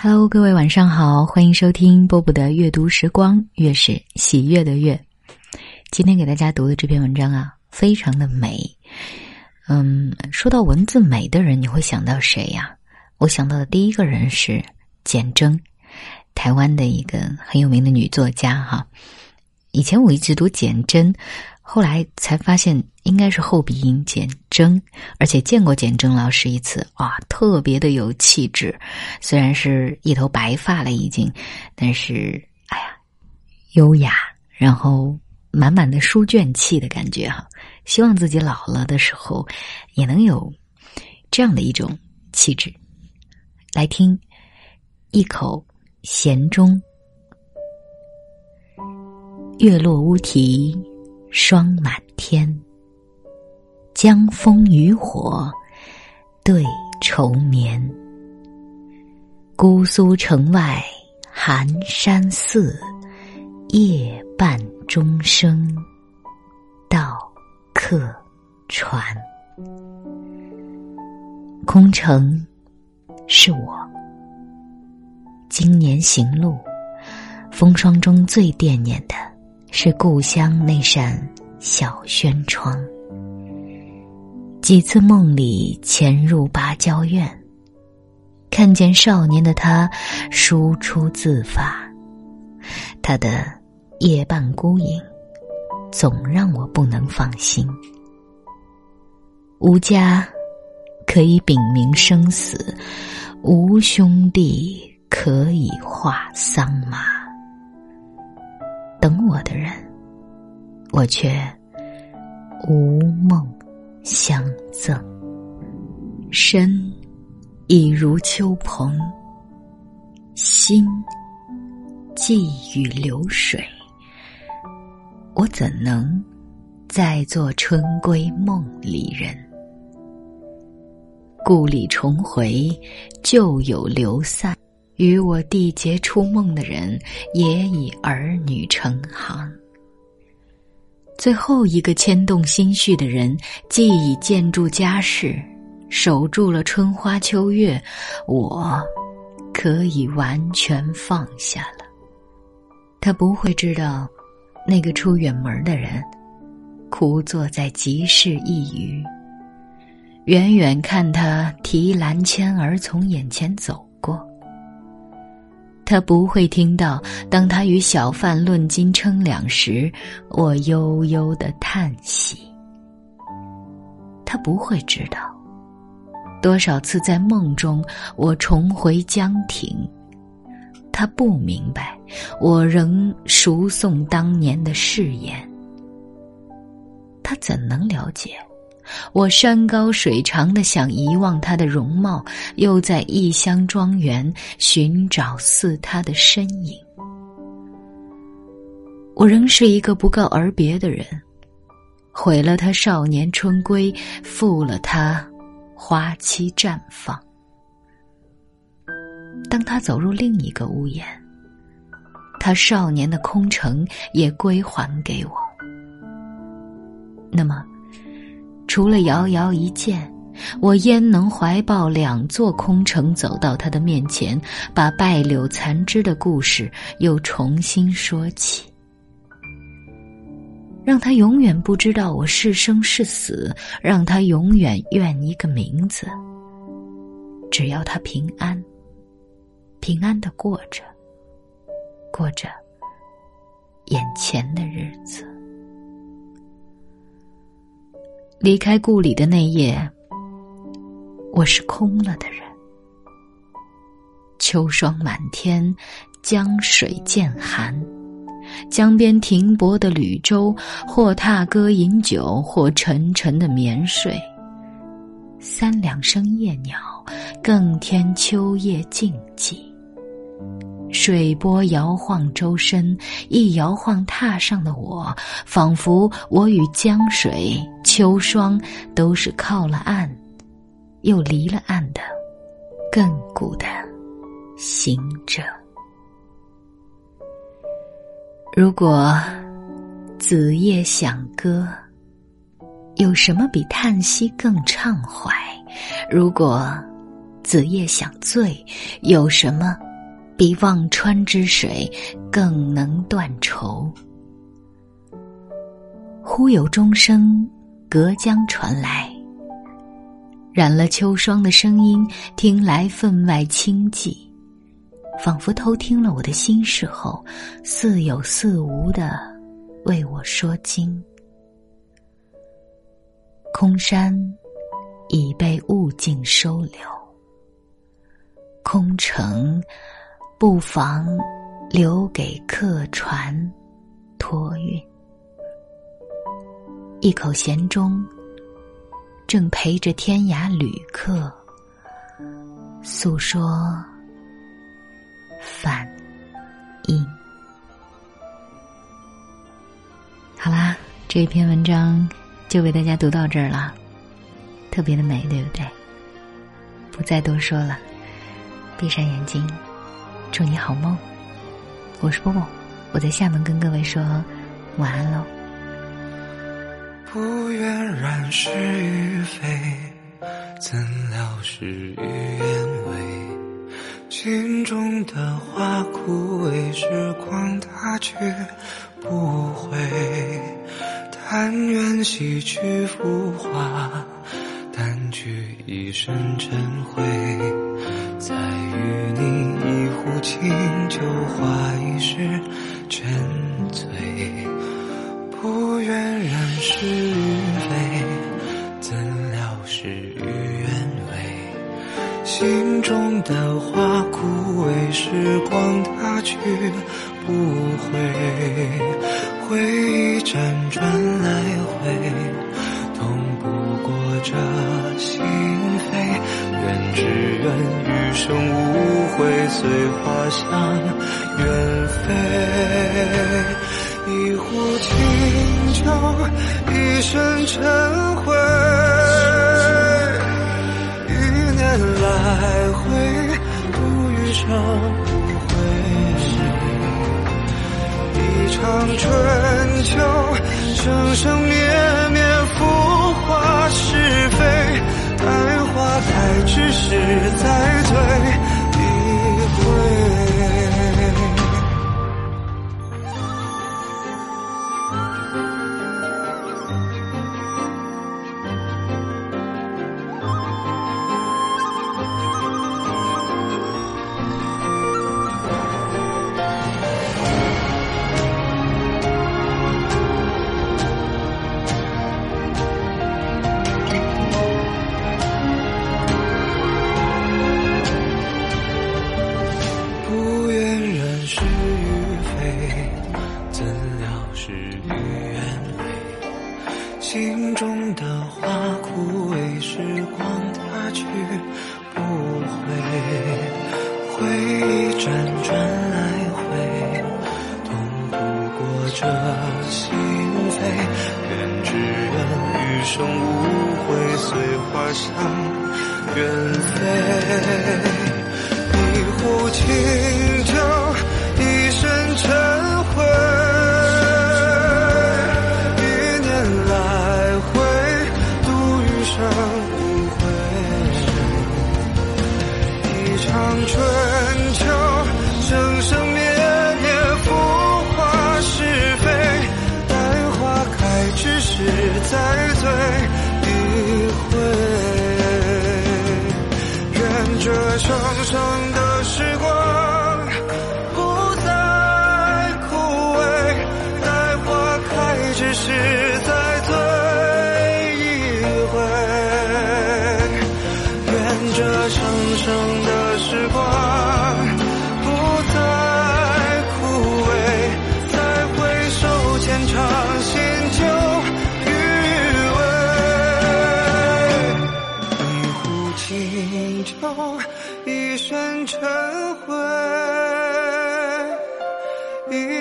Hello，各位晚上好，欢迎收听波波的阅读时光，月是喜悦的月。今天给大家读的这篇文章啊，非常的美。嗯，说到文字美的人，你会想到谁呀？我想到的第一个人是简真，台湾的一个很有名的女作家哈。以前我一直读简真。后来才发现应该是后鼻音简真，而且见过简真老师一次啊，特别的有气质。虽然是一头白发了已经，但是哎呀，优雅，然后满满的书卷气的感觉哈。希望自己老了的时候也能有这样的一种气质。来听一口咸中，月落乌啼。霜满天，江枫渔火对愁眠。姑苏城外寒山寺，夜半钟声到客船。空城是我，今年行路，风霜中最惦念的。是故乡那扇小轩窗。几次梦里潜入芭蕉院，看见少年的他输出自发，他的夜半孤影，总让我不能放心。无家可以禀明生死，无兄弟可以画桑麻。等我的人，我却无梦相赠。身已如秋蓬，心寄与流水。我怎能再做春归梦里人？故里重回，旧友流散。与我缔结初梦的人，也已儿女成行。最后一个牵动心绪的人，既已建筑家室，守住了春花秋月，我可以完全放下了。他不会知道，那个出远门的人，枯坐在集市一隅，远远看他提篮牵儿从眼前走过。他不会听到，当他与小贩论斤称两时，我悠悠的叹息。他不会知道，多少次在梦中我重回江亭。他不明白，我仍熟诵当年的誓言。他怎能了解？我山高水长的想遗忘他的容貌，又在异乡庄园寻找似他的身影。我仍是一个不告而别的人，毁了他少年春归，负了他花期绽放。当他走入另一个屋檐，他少年的空城也归还给我。那么。除了遥遥一见，我焉能怀抱两座空城走到他的面前，把败柳残枝的故事又重新说起，让他永远不知道我是生是死，让他永远怨一个名字。只要他平安，平安的过着，过着眼前的日离开故里的那夜，我是空了的人。秋霜满天，江水渐寒，江边停泊的旅舟，或踏歌饮酒，或沉沉的眠睡。三两声夜鸟，更添秋夜静寂。水波摇晃周身，一摇晃踏上的我，仿佛我与江水、秋霜都是靠了岸，又离了岸的亘古的行者。如果子夜想歌，有什么比叹息更畅怀？如果子夜想醉，有什么？比忘川之水更能断愁。忽有钟声隔江传来，染了秋霜的声音，听来分外清寂，仿佛偷听了我的心事后，似有似无的为我说经。空山已被物境收留，空城不妨留给客船托运。一口闲钟，正陪着天涯旅客诉说反应。好啦，这篇文章。就为大家读到这儿了，特别的美，对不对？不再多说了，闭上眼睛，祝你好梦。我是波波，我在厦门跟各位说晚安喽。不愿染是与非，怎料事与愿违。心中的花枯萎，时光它却不回。但愿洗去浮华，掸去一身尘灰，再与你一壶清酒话一世沉的花枯萎，时光它去不回。回忆辗转来回，痛不过这心扉。愿只愿余生无悔，随花香远飞。一壶清酒，一身尘灰。去不回，回忆辗转来回，痛不过这心扉。愿只愿余生无悔，随花香远飞。一壶清爱只是再醉一回，愿这生生的时光不再枯萎，待花开之时再醉一回。愿这生生的时光。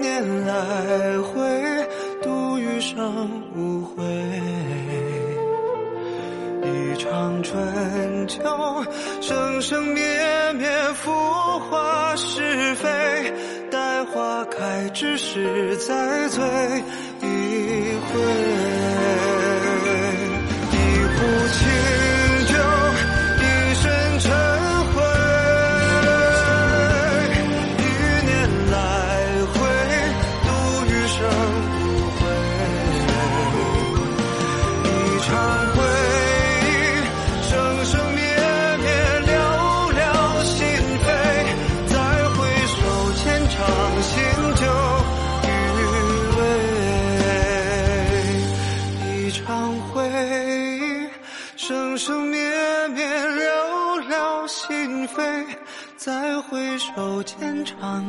年来回，度余生无悔，一场春秋，生生灭灭，浮华是非，待花开之时再醉一回。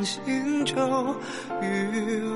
行舟余味。